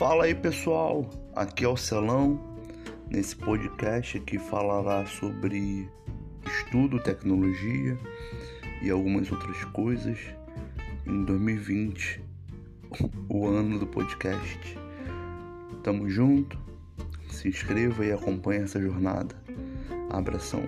Fala aí pessoal, aqui é o Celão, nesse podcast que falará sobre estudo, tecnologia e algumas outras coisas em 2020, o ano do podcast. Tamo junto, se inscreva e acompanhe essa jornada. Abração.